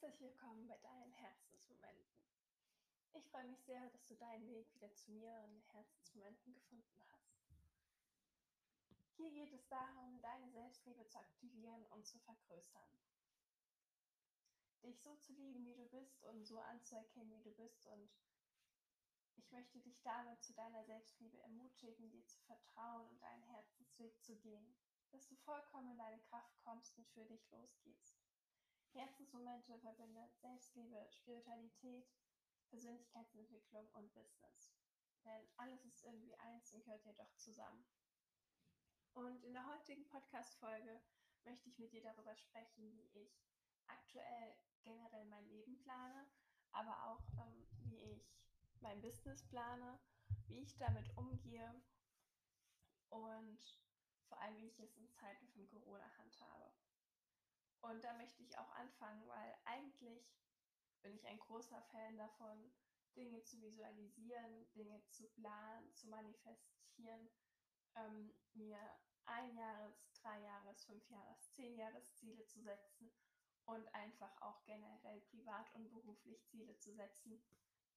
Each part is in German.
Herzlich willkommen bei deinen Herzensmomenten. Ich freue mich sehr, dass du deinen Weg wieder zu mir und Herzensmomenten gefunden hast. Hier geht es darum, deine Selbstliebe zu aktivieren und zu vergrößern. Dich so zu lieben, wie du bist und so anzuerkennen, wie du bist. Und ich möchte dich damit zu deiner Selbstliebe ermutigen, dir zu vertrauen und deinen Herzensweg zu gehen, dass du vollkommen in deine Kraft kommst und für dich losgehst. Herzensmomente verbindet Selbstliebe, Spiritualität, Persönlichkeitsentwicklung und Business. Denn alles ist irgendwie eins und gehört ja doch zusammen. Und in der heutigen Podcast-Folge möchte ich mit dir darüber sprechen, wie ich aktuell generell mein Leben plane, aber auch ähm, wie ich mein Business plane, wie ich damit umgehe und vor allem, wie ich es in Zeiten von Corona handhabe. Und da möchte ich auch anfangen, weil eigentlich bin ich ein großer Fan davon, Dinge zu visualisieren, Dinge zu planen, zu manifestieren, ähm, mir ein Jahres-, drei Jahres-, fünf Jahres-, zehn Jahres-Ziele zu setzen und einfach auch generell privat und beruflich Ziele zu setzen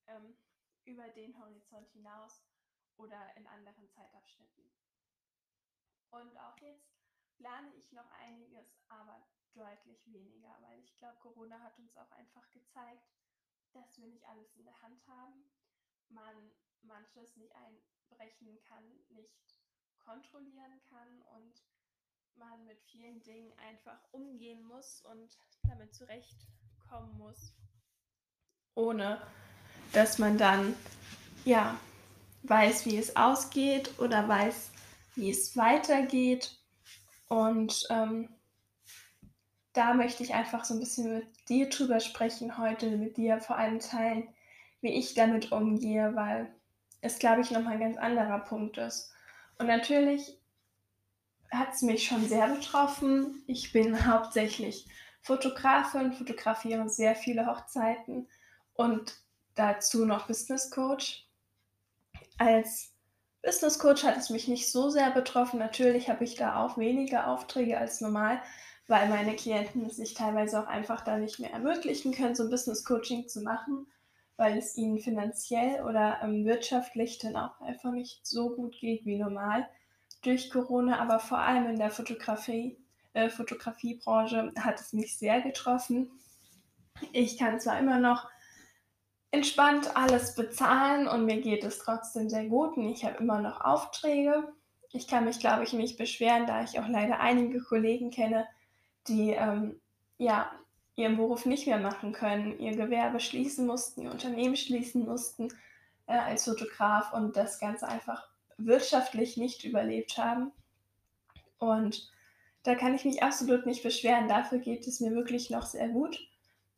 ähm, über den Horizont hinaus oder in anderen Zeitabschnitten. Und auch jetzt plane ich noch einiges, aber deutlich weniger, weil ich glaube, Corona hat uns auch einfach gezeigt, dass wir nicht alles in der Hand haben, man manches nicht einbrechen kann, nicht kontrollieren kann und man mit vielen Dingen einfach umgehen muss und damit zurechtkommen muss, ohne dass man dann ja weiß, wie es ausgeht oder weiß, wie es weitergeht. Und ähm, da möchte ich einfach so ein bisschen mit dir drüber sprechen heute, mit dir vor allem teilen, wie ich damit umgehe, weil es, glaube ich, nochmal ein ganz anderer Punkt ist. Und natürlich hat es mich schon sehr betroffen. Ich bin hauptsächlich Fotografin, fotografiere sehr viele Hochzeiten und dazu noch Business Coach. Als Business Coach hat es mich nicht so sehr betroffen. Natürlich habe ich da auch weniger Aufträge als normal, weil meine Klienten es sich teilweise auch einfach da nicht mehr ermöglichen können, so ein Business Coaching zu machen, weil es ihnen finanziell oder ähm, wirtschaftlich dann auch einfach nicht so gut geht wie normal durch Corona, aber vor allem in der Fotografie, äh, Fotografiebranche hat es mich sehr getroffen. Ich kann zwar immer noch entspannt alles bezahlen und mir geht es trotzdem sehr gut und ich habe immer noch Aufträge. Ich kann mich, glaube ich, nicht beschweren, da ich auch leider einige Kollegen kenne, die ähm, ja, ihren Beruf nicht mehr machen können, ihr Gewerbe schließen mussten, ihr Unternehmen schließen mussten äh, als Fotograf und das Ganze einfach wirtschaftlich nicht überlebt haben. Und da kann ich mich absolut nicht beschweren. Dafür geht es mir wirklich noch sehr gut.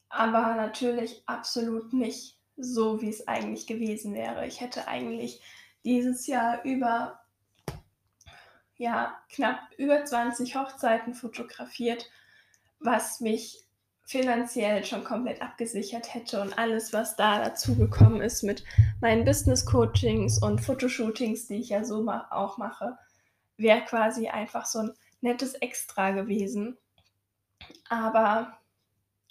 Aber natürlich absolut nicht so, wie es eigentlich gewesen wäre. Ich hätte eigentlich dieses Jahr über ja, knapp über 20 Hochzeiten fotografiert, was mich finanziell schon komplett abgesichert hätte und alles, was da dazu gekommen ist mit meinen Business Coachings und Fotoshootings, die ich ja so auch mache, wäre quasi einfach so ein nettes Extra gewesen. Aber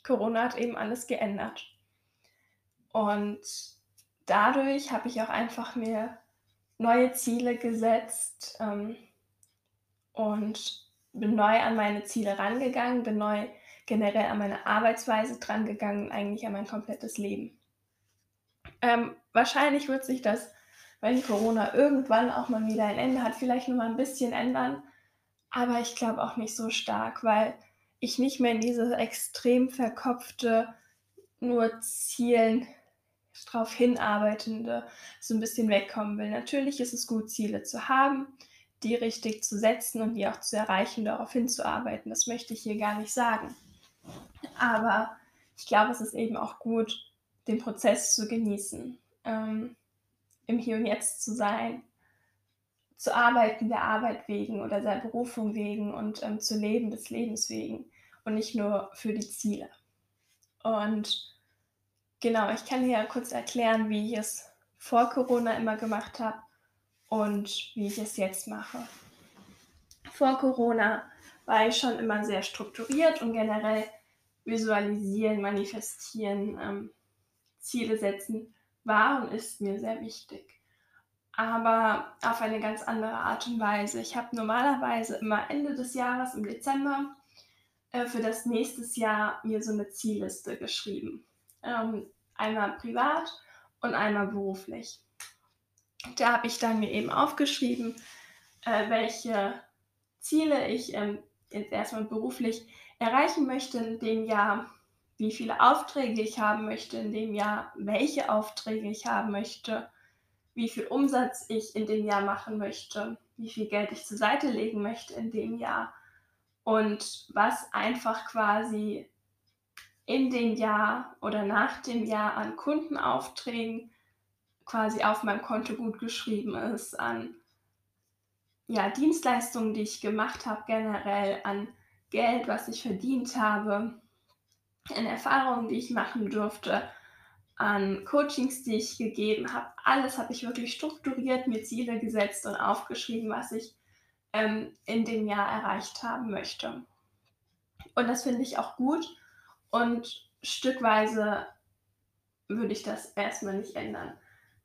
Corona hat eben alles geändert. Und dadurch habe ich auch einfach mir neue Ziele gesetzt, ähm, und bin neu an meine Ziele rangegangen, bin neu generell an meine Arbeitsweise drangegangen, eigentlich an mein komplettes Leben. Ähm, wahrscheinlich wird sich das, wenn Corona irgendwann auch mal wieder ein Ende hat, vielleicht noch mal ein bisschen ändern, aber ich glaube auch nicht so stark, weil ich nicht mehr in diese extrem verkopfte, nur Zielen drauf hinarbeitende so ein bisschen wegkommen will. Natürlich ist es gut, Ziele zu haben, die richtig zu setzen und die auch zu erreichen, darauf hinzuarbeiten. Das möchte ich hier gar nicht sagen. Aber ich glaube, es ist eben auch gut, den Prozess zu genießen, ähm, im Hier und Jetzt zu sein, zu arbeiten der Arbeit wegen oder der Berufung wegen und ähm, zu leben des Lebens wegen und nicht nur für die Ziele. Und genau, ich kann hier kurz erklären, wie ich es vor Corona immer gemacht habe und wie ich es jetzt mache. Vor Corona war ich schon immer sehr strukturiert und generell Visualisieren, Manifestieren, ähm, Ziele setzen war und ist mir sehr wichtig. Aber auf eine ganz andere Art und Weise. Ich habe normalerweise immer Ende des Jahres im Dezember äh, für das nächste Jahr mir so eine Zielliste geschrieben. Ähm, einmal privat und einmal beruflich. Da habe ich dann mir eben aufgeschrieben, äh, welche Ziele ich ähm, jetzt erstmal beruflich erreichen möchte in dem Jahr, wie viele Aufträge ich haben möchte in dem Jahr, welche Aufträge ich haben möchte, wie viel Umsatz ich in dem Jahr machen möchte, wie viel Geld ich zur Seite legen möchte in dem Jahr und was einfach quasi in dem Jahr oder nach dem Jahr an Kundenaufträgen quasi auf meinem Konto gut geschrieben ist, an ja, Dienstleistungen, die ich gemacht habe, generell an Geld, was ich verdient habe, an Erfahrungen, die ich machen durfte, an Coachings, die ich gegeben habe. Alles habe ich wirklich strukturiert, mir Ziele gesetzt und aufgeschrieben, was ich ähm, in dem Jahr erreicht haben möchte. Und das finde ich auch gut und stückweise würde ich das erstmal nicht ändern.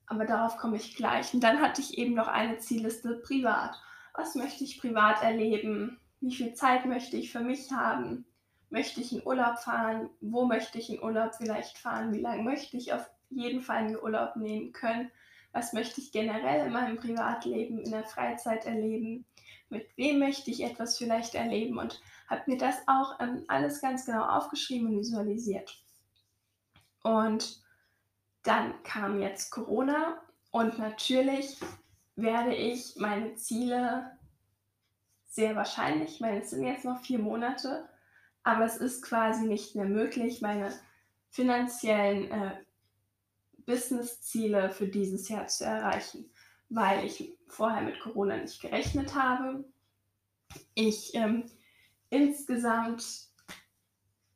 Aber darauf komme ich gleich. Und dann hatte ich eben noch eine Zielliste privat. Was möchte ich privat erleben? Wie viel Zeit möchte ich für mich haben? Möchte ich in Urlaub fahren? Wo möchte ich in Urlaub vielleicht fahren? Wie lange möchte ich auf jeden Fall einen Urlaub nehmen können? Was möchte ich generell in meinem Privatleben, in der Freizeit erleben? Mit wem möchte ich etwas vielleicht erleben? Und habe mir das auch ähm, alles ganz genau aufgeschrieben und visualisiert. Und dann kam jetzt Corona und natürlich werde ich meine Ziele sehr wahrscheinlich, ich meine, es sind jetzt noch vier Monate, aber es ist quasi nicht mehr möglich, meine finanziellen äh, Business-Ziele für dieses Jahr zu erreichen, weil ich vorher mit Corona nicht gerechnet habe. Ich ähm, insgesamt,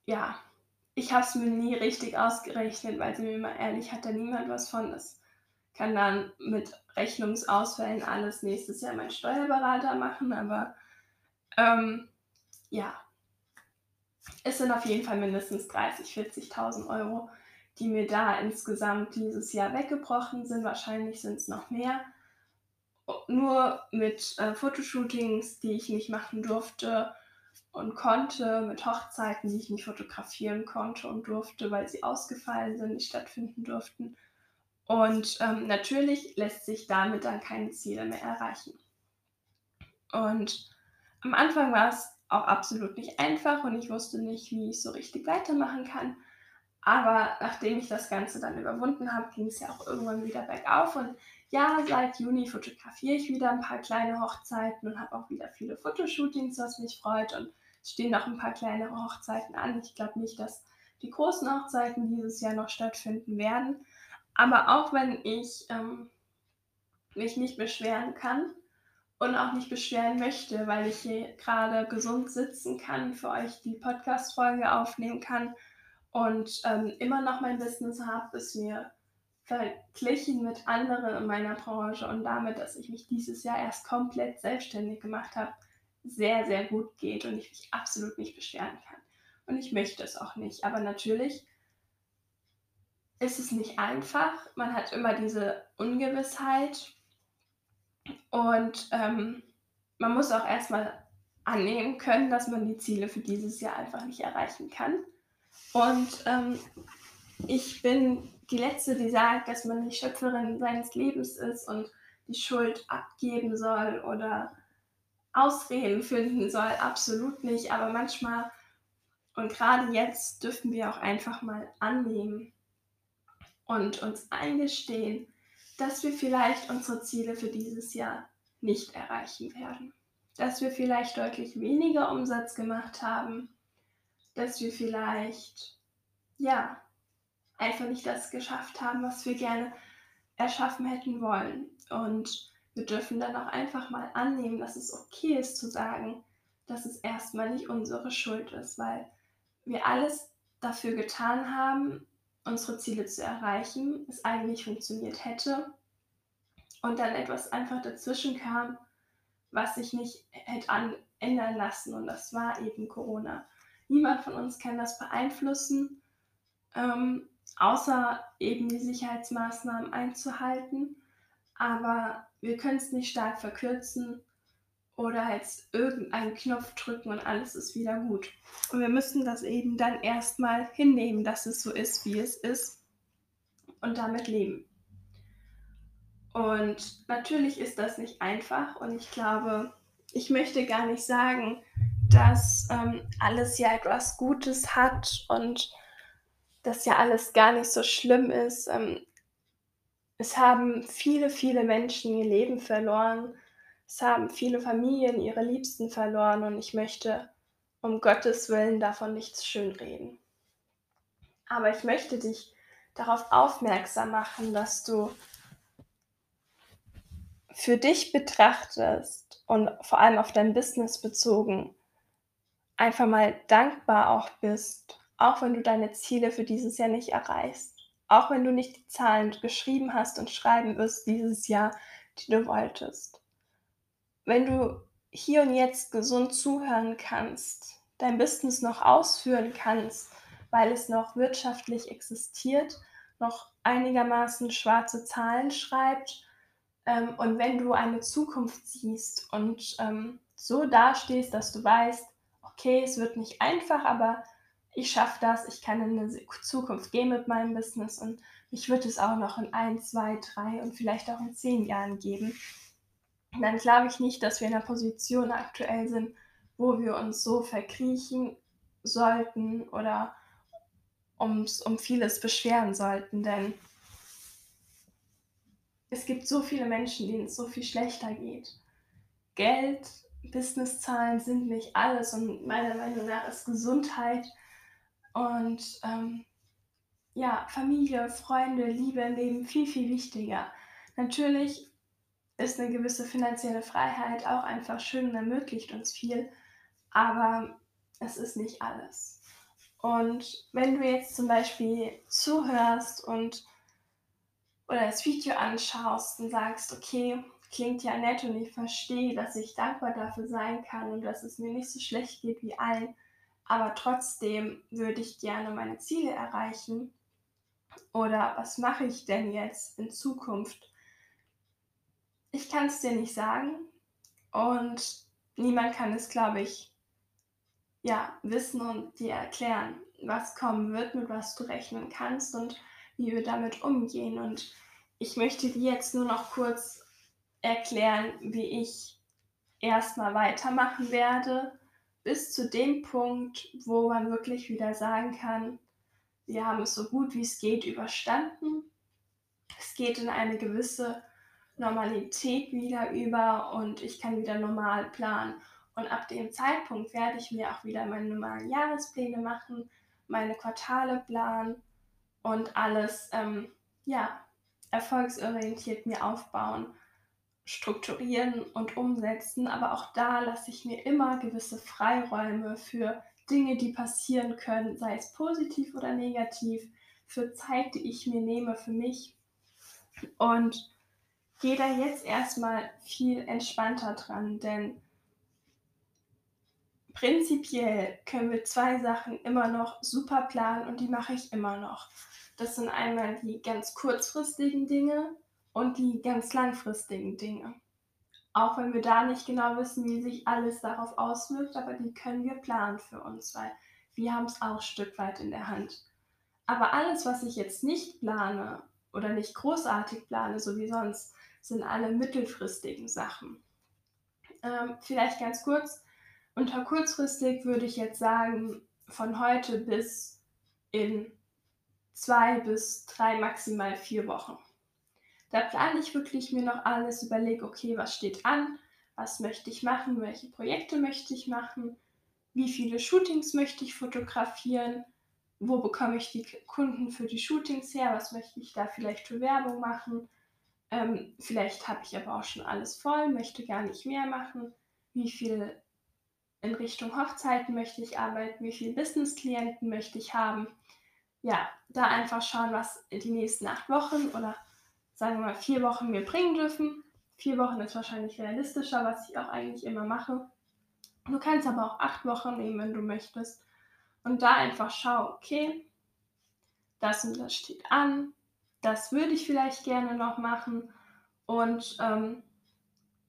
ja, ich habe es mir nie richtig ausgerechnet, weil sie mir mal ehrlich hat da niemand was von. Das kann dann mit Rechnungsausfällen alles nächstes Jahr mein Steuerberater machen, aber ähm, ja, es sind auf jeden Fall mindestens 30.000, 40.000 Euro, die mir da insgesamt dieses Jahr weggebrochen sind. Wahrscheinlich sind es noch mehr. Nur mit äh, Fotoshootings, die ich nicht machen durfte, und konnte mit Hochzeiten, die ich nicht fotografieren konnte und durfte, weil sie ausgefallen sind, nicht stattfinden durften. Und ähm, natürlich lässt sich damit dann keine Ziele mehr erreichen. Und am Anfang war es auch absolut nicht einfach und ich wusste nicht, wie ich so richtig weitermachen kann. Aber nachdem ich das Ganze dann überwunden habe, ging es ja auch irgendwann wieder bergauf. Und ja, seit Juni fotografiere ich wieder ein paar kleine Hochzeiten und habe auch wieder viele Fotoshootings, was mich freut. Und stehen noch ein paar kleinere Hochzeiten an. Ich glaube nicht, dass die großen Hochzeiten dieses Jahr noch stattfinden werden. Aber auch wenn ich ähm, mich nicht beschweren kann und auch nicht beschweren möchte, weil ich hier gerade gesund sitzen kann, für euch die Podcast-Folge aufnehmen kann und ähm, immer noch mein Business habe, ist mir verglichen mit anderen in meiner Branche und damit, dass ich mich dieses Jahr erst komplett selbstständig gemacht habe, sehr, sehr gut geht und ich mich absolut nicht beschweren kann. Und ich möchte es auch nicht. Aber natürlich ist es nicht einfach. Man hat immer diese Ungewissheit und ähm, man muss auch erstmal annehmen können, dass man die Ziele für dieses Jahr einfach nicht erreichen kann. Und ähm, ich bin die Letzte, die sagt, dass man nicht Schöpferin seines Lebens ist und die Schuld abgeben soll oder Ausreden finden soll, absolut nicht. Aber manchmal und gerade jetzt dürfen wir auch einfach mal annehmen und uns eingestehen, dass wir vielleicht unsere Ziele für dieses Jahr nicht erreichen werden. Dass wir vielleicht deutlich weniger Umsatz gemacht haben. Dass wir vielleicht, ja, einfach nicht das geschafft haben, was wir gerne erschaffen hätten wollen. Und wir dürfen dann auch einfach mal annehmen, dass es okay ist zu sagen, dass es erstmal nicht unsere Schuld ist, weil wir alles dafür getan haben, unsere Ziele zu erreichen, es eigentlich funktioniert hätte und dann etwas einfach dazwischen kam, was sich nicht hätte ändern lassen und das war eben Corona. Niemand von uns kann das beeinflussen, ähm, außer eben die Sicherheitsmaßnahmen einzuhalten. Aber wir können es nicht stark verkürzen oder jetzt irgendeinen Knopf drücken und alles ist wieder gut. Und wir müssen das eben dann erstmal hinnehmen, dass es so ist, wie es ist und damit leben. Und natürlich ist das nicht einfach und ich glaube, ich möchte gar nicht sagen, dass ähm, alles ja etwas Gutes hat und dass ja alles gar nicht so schlimm ist. Ähm, es haben viele, viele Menschen ihr Leben verloren. Es haben viele Familien ihre Liebsten verloren und ich möchte um Gottes Willen davon nichts schönreden. Aber ich möchte dich darauf aufmerksam machen, dass du für dich betrachtest und vor allem auf dein Business bezogen einfach mal dankbar auch bist, auch wenn du deine Ziele für dieses Jahr nicht erreichst, auch wenn du nicht die Zahlen geschrieben hast und schreiben wirst dieses Jahr, die du wolltest. Wenn du hier und jetzt gesund zuhören kannst, dein Business noch ausführen kannst, weil es noch wirtschaftlich existiert, noch einigermaßen schwarze Zahlen schreibt ähm, und wenn du eine Zukunft siehst und ähm, so dastehst, dass du weißt, okay, es wird nicht einfach, aber ich schaffe das, ich kann in eine Zukunft gehen mit meinem Business und mich wird es auch noch in ein, zwei, drei und vielleicht auch in zehn Jahren geben. dann glaube ich nicht, dass wir in einer Position aktuell sind, wo wir uns so verkriechen sollten oder ums, um vieles beschweren sollten, denn es gibt so viele Menschen, denen es so viel schlechter geht. Geld, Businesszahlen sind nicht alles und meiner Meinung nach ist Gesundheit und ähm, ja, Familie, Freunde, Liebe im Leben viel, viel wichtiger. Natürlich ist eine gewisse finanzielle Freiheit auch einfach schön und ermöglicht uns viel, aber es ist nicht alles. Und wenn du jetzt zum Beispiel zuhörst und oder das Video anschaust und sagst, okay, klingt ja nett und ich verstehe, dass ich dankbar dafür sein kann und dass es mir nicht so schlecht geht wie allen, aber trotzdem würde ich gerne meine Ziele erreichen. Oder was mache ich denn jetzt in Zukunft? Ich kann es dir nicht sagen und niemand kann es, glaube ich, ja, wissen und dir erklären, was kommen wird, mit was du rechnen kannst und wie wir damit umgehen. Und ich möchte dir jetzt nur noch kurz erklären, wie ich erstmal weitermachen werde, bis zu dem Punkt, wo man wirklich wieder sagen kann, wir haben es so gut wie es geht überstanden. Es geht in eine gewisse Normalität wieder über und ich kann wieder normal planen. Und ab dem Zeitpunkt werde ich mir auch wieder meine normalen Jahrespläne machen, meine Quartale planen und alles ähm, ja, erfolgsorientiert mir aufbauen strukturieren und umsetzen, aber auch da lasse ich mir immer gewisse Freiräume für Dinge, die passieren können, sei es positiv oder negativ, für Zeit, die ich mir nehme für mich und gehe da jetzt erstmal viel entspannter dran, denn prinzipiell können wir zwei Sachen immer noch super planen und die mache ich immer noch. Das sind einmal die ganz kurzfristigen Dinge, und die ganz langfristigen Dinge. Auch wenn wir da nicht genau wissen, wie sich alles darauf auswirkt, aber die können wir planen für uns, weil wir haben es auch ein Stück weit in der Hand. Aber alles, was ich jetzt nicht plane oder nicht großartig plane, so wie sonst, sind alle mittelfristigen Sachen. Ähm, vielleicht ganz kurz, unter kurzfristig würde ich jetzt sagen, von heute bis in zwei bis drei, maximal vier Wochen. Da plane ich wirklich mir noch alles, überlege, okay, was steht an, was möchte ich machen, welche Projekte möchte ich machen, wie viele Shootings möchte ich fotografieren, wo bekomme ich die Kunden für die Shootings her, was möchte ich da vielleicht für Werbung machen. Ähm, vielleicht habe ich aber auch schon alles voll, möchte gar nicht mehr machen. Wie viel in Richtung Hochzeiten möchte ich arbeiten, wie viele Business-Klienten möchte ich haben. Ja, da einfach schauen, was die nächsten acht Wochen oder sagen wir mal, vier Wochen mir bringen dürfen. Vier Wochen ist wahrscheinlich realistischer, was ich auch eigentlich immer mache. Du kannst aber auch acht Wochen nehmen, wenn du möchtest. und da einfach schaue, okay, das und das steht an, das würde ich vielleicht gerne noch machen und ähm,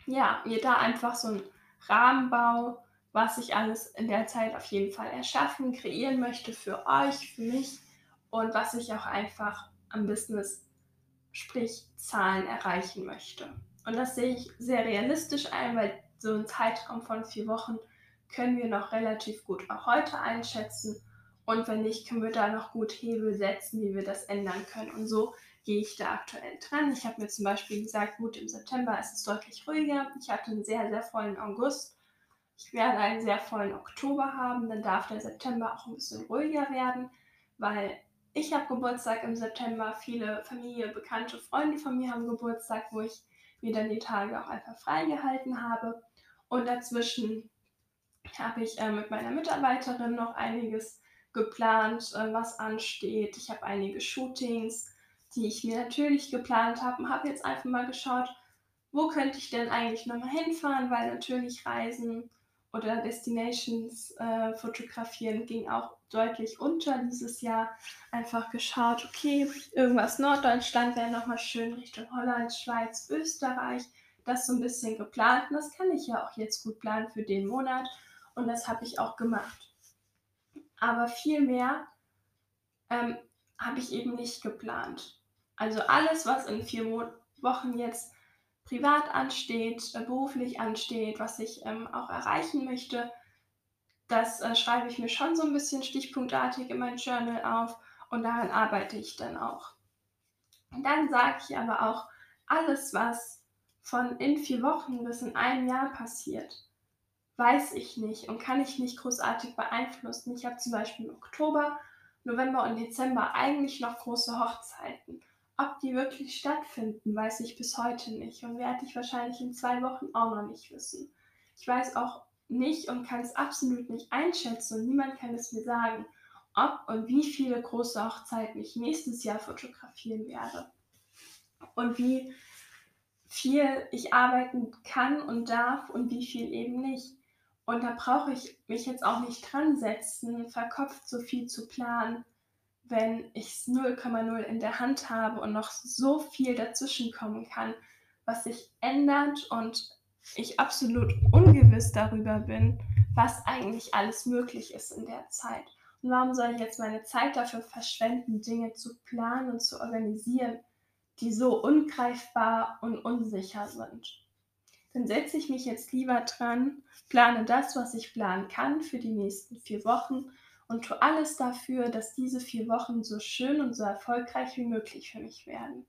ja, mir da einfach so einen Rahmenbau, was ich alles in der Zeit auf jeden Fall erschaffen, kreieren möchte für euch, für mich und was ich auch einfach am Business, sprich Zahlen erreichen möchte. Und das sehe ich sehr realistisch ein, weil so ein Zeitraum von vier Wochen können wir noch relativ gut auch heute einschätzen. Und wenn nicht, können wir da noch gut Hebel setzen, wie wir das ändern können. Und so gehe ich da aktuell dran. Ich habe mir zum Beispiel gesagt, gut, im September ist es deutlich ruhiger. Ich hatte einen sehr, sehr vollen August. Ich werde einen sehr vollen Oktober haben. Dann darf der September auch ein bisschen ruhiger werden, weil ich habe Geburtstag im September. Viele Familie, bekannte Freunde von mir haben Geburtstag, wo ich mir dann die Tage auch einfach freigehalten habe. Und dazwischen habe ich äh, mit meiner Mitarbeiterin noch einiges geplant, äh, was ansteht. Ich habe einige Shootings, die ich mir natürlich geplant habe und habe jetzt einfach mal geschaut, wo könnte ich denn eigentlich nochmal hinfahren, weil natürlich Reisen oder Destinations äh, fotografieren ging auch deutlich unter dieses Jahr. Einfach geschaut, okay, irgendwas Norddeutschland wäre nochmal schön Richtung Holland, Schweiz, Österreich. Das so ein bisschen geplant und das kann ich ja auch jetzt gut planen für den Monat und das habe ich auch gemacht. Aber viel mehr ähm, habe ich eben nicht geplant. Also alles, was in vier Mo Wochen jetzt privat ansteht, äh, beruflich ansteht, was ich ähm, auch erreichen möchte, das äh, schreibe ich mir schon so ein bisschen stichpunktartig in mein Journal auf und daran arbeite ich dann auch. Und dann sage ich aber auch, alles, was von in vier Wochen bis in einem Jahr passiert, weiß ich nicht und kann ich nicht großartig beeinflussen. Ich habe zum Beispiel im Oktober, November und Dezember eigentlich noch große Hochzeiten. Ob die wirklich stattfinden, weiß ich bis heute nicht und werde ich wahrscheinlich in zwei Wochen auch noch nicht wissen. Ich weiß auch nicht und kann es absolut nicht einschätzen und niemand kann es mir sagen, ob und wie viele große Hochzeiten ich nächstes Jahr fotografieren werde und wie viel ich arbeiten kann und darf und wie viel eben nicht. Und da brauche ich mich jetzt auch nicht dran setzen, verkopft so viel zu planen, wenn ich es 0,0 in der Hand habe und noch so viel dazwischen kommen kann, was sich ändert und ich absolut ungewiss darüber bin, was eigentlich alles möglich ist in der Zeit. Und warum soll ich jetzt meine Zeit dafür verschwenden, Dinge zu planen und zu organisieren, die so ungreifbar und unsicher sind? Dann setze ich mich jetzt lieber dran, plane das, was ich planen kann für die nächsten vier Wochen und tue alles dafür, dass diese vier Wochen so schön und so erfolgreich wie möglich für mich werden.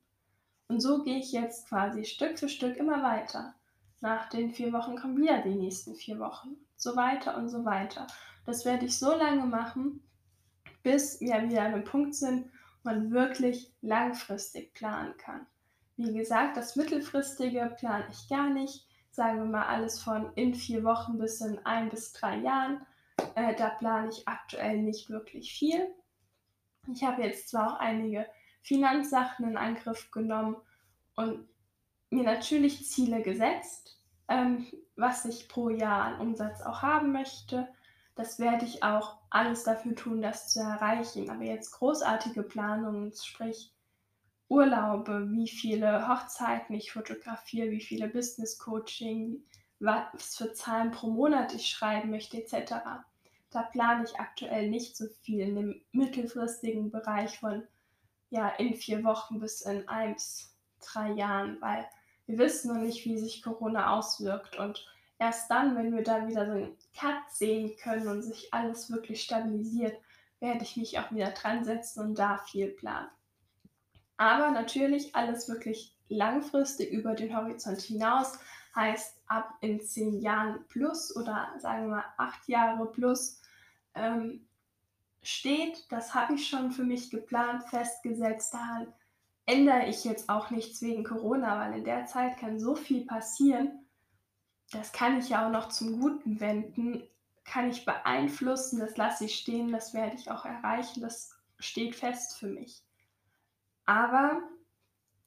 Und so gehe ich jetzt quasi Stück für Stück immer weiter. Nach den vier Wochen kommen wieder die nächsten vier Wochen. So weiter und so weiter. Das werde ich so lange machen, bis wir wieder an einem Punkt sind, wo man wirklich langfristig planen kann. Wie gesagt, das mittelfristige plane ich gar nicht. Sagen wir mal alles von in vier Wochen bis in ein bis drei Jahren äh, da plane ich aktuell nicht wirklich viel. Ich habe jetzt zwar auch einige Finanzsachen in Angriff genommen und mir natürlich Ziele gesetzt, ähm, was ich pro Jahr an Umsatz auch haben möchte. Das werde ich auch alles dafür tun, das zu erreichen. Aber jetzt großartige Planungen, sprich Urlaube, wie viele Hochzeiten ich fotografiere, wie viele Business Coaching, was für Zahlen pro Monat ich schreiben möchte, etc. Da plane ich aktuell nicht so viel in dem mittelfristigen Bereich von ja, in vier Wochen bis in eins, drei Jahren, weil wir wissen noch nicht, wie sich Corona auswirkt. Und erst dann, wenn wir dann wieder so einen Cut sehen können und sich alles wirklich stabilisiert, werde ich mich auch wieder dran setzen und da viel planen. Aber natürlich alles wirklich langfristig über den Horizont hinaus heißt ab in zehn Jahren plus oder sagen wir acht Jahre plus ähm, steht. Das habe ich schon für mich geplant, festgesetzt. Daran ändere ich jetzt auch nichts wegen Corona, weil in der Zeit kann so viel passieren. Das kann ich ja auch noch zum Guten wenden, kann ich beeinflussen, das lasse ich stehen, das werde ich auch erreichen, das steht fest für mich. Aber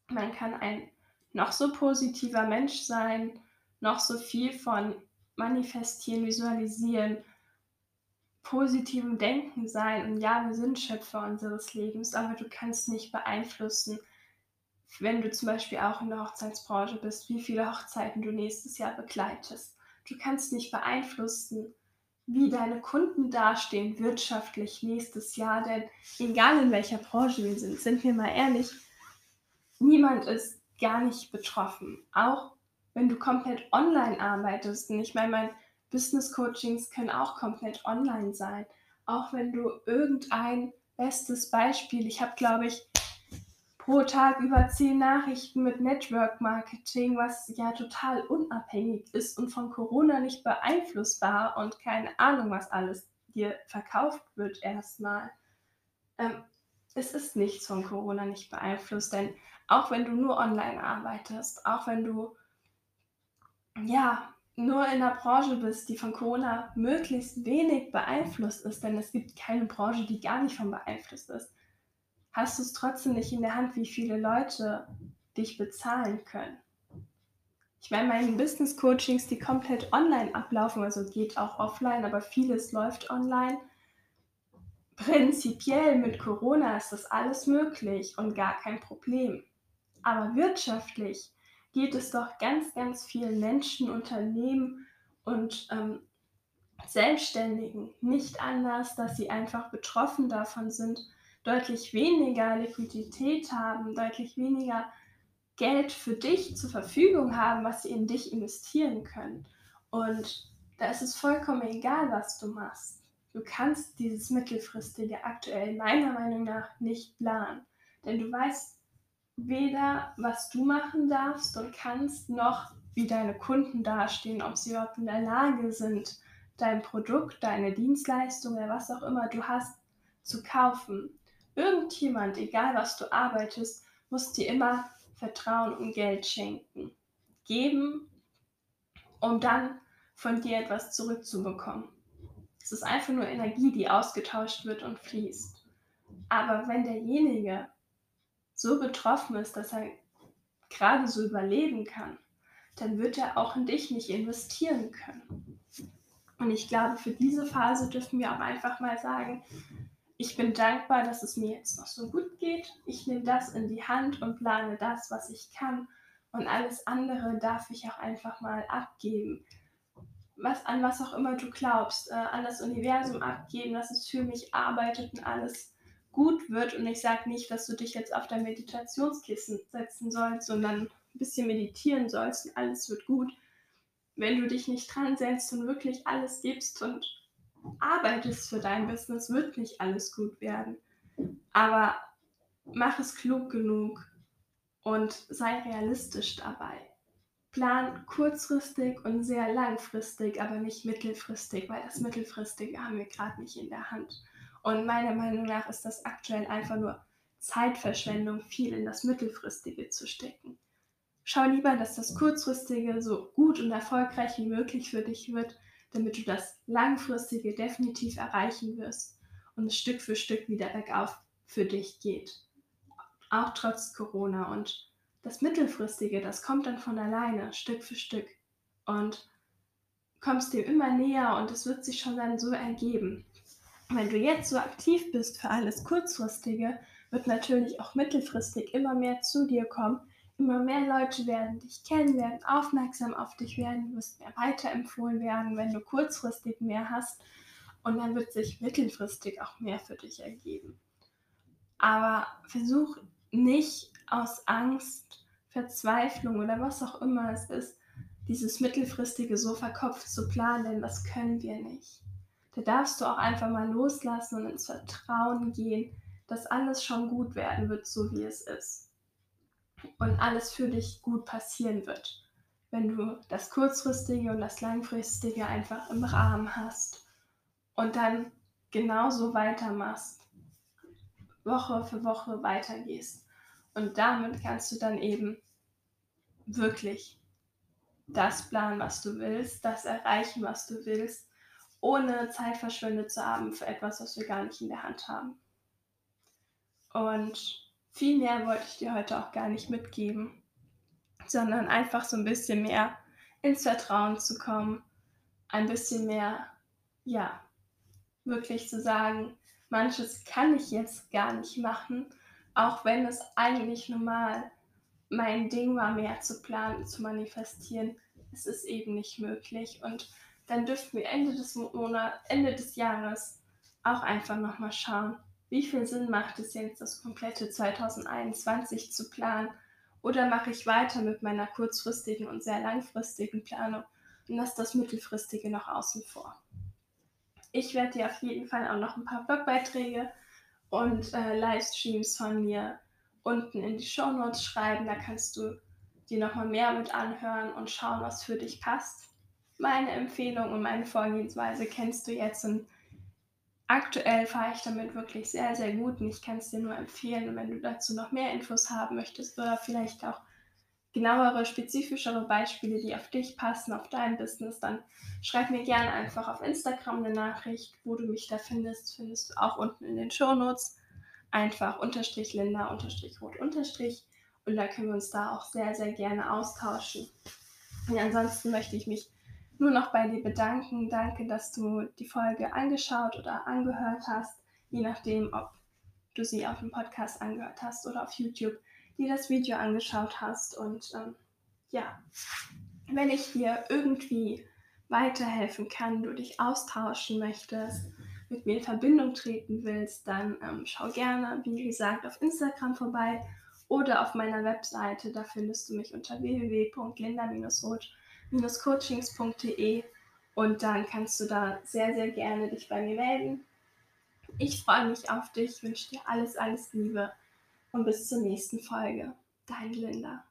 man kann ein noch so positiver Mensch sein, noch so viel von manifestieren, visualisieren, positivem Denken sein. Und ja, wir sind Schöpfer unseres Lebens, aber du kannst nicht beeinflussen, wenn du zum Beispiel auch in der Hochzeitsbranche bist, wie viele Hochzeiten du nächstes Jahr begleitest. Du kannst nicht beeinflussen, wie deine Kunden dastehen wirtschaftlich nächstes Jahr, denn egal in welcher Branche wir sind, sind wir mal ehrlich, niemand ist gar nicht betroffen. Auch wenn du komplett online arbeitest. Und ich meine, mein Business Coachings können auch komplett online sein. Auch wenn du irgendein bestes Beispiel, ich habe glaube ich pro Tag über zehn Nachrichten mit Network Marketing, was ja total unabhängig ist und von Corona nicht beeinflussbar und keine Ahnung, was alles dir verkauft wird erstmal. Ähm, es ist nichts von Corona nicht beeinflusst, denn auch wenn du nur online arbeitest, auch wenn du ja nur in einer Branche bist, die von Corona möglichst wenig beeinflusst ist, denn es gibt keine Branche, die gar nicht von beeinflusst ist, hast du es trotzdem nicht in der Hand, wie viele Leute dich bezahlen können. Ich meine, meine Business Coachings, die komplett online ablaufen, also geht auch offline, aber vieles läuft online. Prinzipiell mit Corona ist das alles möglich und gar kein Problem. Aber wirtschaftlich geht es doch ganz, ganz vielen Menschen, Unternehmen und ähm, Selbstständigen nicht anders, dass sie einfach betroffen davon sind, deutlich weniger Liquidität haben, deutlich weniger Geld für dich zur Verfügung haben, was sie in dich investieren können. Und da ist es vollkommen egal, was du machst. Du kannst dieses mittelfristige aktuell meiner Meinung nach nicht planen. Denn du weißt weder, was du machen darfst und kannst, noch wie deine Kunden dastehen, ob sie überhaupt in der Lage sind, dein Produkt, deine Dienstleistung oder was auch immer du hast, zu kaufen. Irgendjemand, egal was du arbeitest, muss dir immer Vertrauen und Geld schenken. Geben, um dann von dir etwas zurückzubekommen. Es ist einfach nur Energie, die ausgetauscht wird und fließt. Aber wenn derjenige so betroffen ist, dass er gerade so überleben kann, dann wird er auch in dich nicht investieren können. Und ich glaube, für diese Phase dürfen wir auch einfach mal sagen, ich bin dankbar, dass es mir jetzt noch so gut geht. Ich nehme das in die Hand und plane das, was ich kann. Und alles andere darf ich auch einfach mal abgeben. Was, an was auch immer du glaubst, äh, an das Universum abgeben, dass es für mich arbeitet und alles gut wird. Und ich sage nicht, dass du dich jetzt auf dein Meditationskissen setzen sollst, sondern ein bisschen meditieren sollst und alles wird gut. Wenn du dich nicht dran setzt und wirklich alles gibst und arbeitest für dein Business, wird nicht alles gut werden. Aber mach es klug genug und sei realistisch dabei. Plan kurzfristig und sehr langfristig, aber nicht mittelfristig, weil das Mittelfristige haben wir gerade nicht in der Hand. Und meiner Meinung nach ist das aktuell einfach nur Zeitverschwendung, viel in das Mittelfristige zu stecken. Schau lieber, dass das Kurzfristige so gut und erfolgreich wie möglich für dich wird, damit du das Langfristige definitiv erreichen wirst und es Stück für Stück wieder bergauf für dich geht. Auch trotz Corona. Und das Mittelfristige, das kommt dann von alleine, Stück für Stück. Und kommst dem immer näher und es wird sich schon dann so ergeben wenn du jetzt so aktiv bist für alles Kurzfristige, wird natürlich auch mittelfristig immer mehr zu dir kommen. Immer mehr Leute werden dich kennen, werden aufmerksam auf dich werden, du wirst mehr weiterempfohlen werden, wenn du kurzfristig mehr hast. Und dann wird sich mittelfristig auch mehr für dich ergeben. Aber versuch nicht aus Angst, Verzweiflung oder was auch immer es ist, dieses mittelfristige so verkopft zu planen, denn das können wir nicht. Da darfst du auch einfach mal loslassen und ins Vertrauen gehen, dass alles schon gut werden wird, so wie es ist. Und alles für dich gut passieren wird, wenn du das Kurzfristige und das Langfristige einfach im Rahmen hast und dann genauso weitermachst, Woche für Woche weitergehst. Und damit kannst du dann eben wirklich das planen, was du willst, das erreichen, was du willst ohne Zeit verschwendet zu haben für etwas, was wir gar nicht in der Hand haben. Und viel mehr wollte ich dir heute auch gar nicht mitgeben, sondern einfach so ein bisschen mehr ins Vertrauen zu kommen, ein bisschen mehr, ja, wirklich zu sagen, manches kann ich jetzt gar nicht machen, auch wenn es eigentlich normal mein Ding war, mehr zu planen, zu manifestieren. Es ist eben nicht möglich. Und dann dürften wir Ende des Monats, Ende des Jahres auch einfach nochmal schauen, wie viel Sinn macht es jetzt, das komplette 2021 zu planen? Oder mache ich weiter mit meiner kurzfristigen und sehr langfristigen Planung und lasse das mittelfristige noch außen vor? Ich werde dir auf jeden Fall auch noch ein paar Blogbeiträge und äh, Livestreams von mir unten in die Show Notes schreiben. Da kannst du dir nochmal mehr mit anhören und schauen, was für dich passt. Meine Empfehlung und meine Vorgehensweise kennst du jetzt und aktuell fahre ich damit wirklich sehr, sehr gut und ich kann es dir nur empfehlen. Und wenn du dazu noch mehr Infos haben möchtest oder vielleicht auch genauere, spezifischere Beispiele, die auf dich passen, auf dein Business, dann schreib mir gerne einfach auf Instagram eine Nachricht, wo du mich da findest. Findest du auch unten in den Show Notes. Einfach unterstrich Linda unterstrich rot unterstrich. Und da können wir uns da auch sehr, sehr gerne austauschen. Und ansonsten möchte ich mich nur noch bei dir bedanken. Danke, dass du die Folge angeschaut oder angehört hast, je nachdem, ob du sie auf dem Podcast angehört hast oder auf YouTube, dir das Video angeschaut hast. Und ähm, ja, wenn ich dir irgendwie weiterhelfen kann, du dich austauschen möchtest, mit mir in Verbindung treten willst, dann ähm, schau gerne, wie gesagt, auf Instagram vorbei oder auf meiner Webseite. Da findest du mich unter www.linda-roth.com coachings.de und dann kannst du da sehr, sehr gerne dich bei mir melden. Ich freue mich auf dich, wünsche dir alles, alles Liebe und bis zur nächsten Folge. Dein Linda.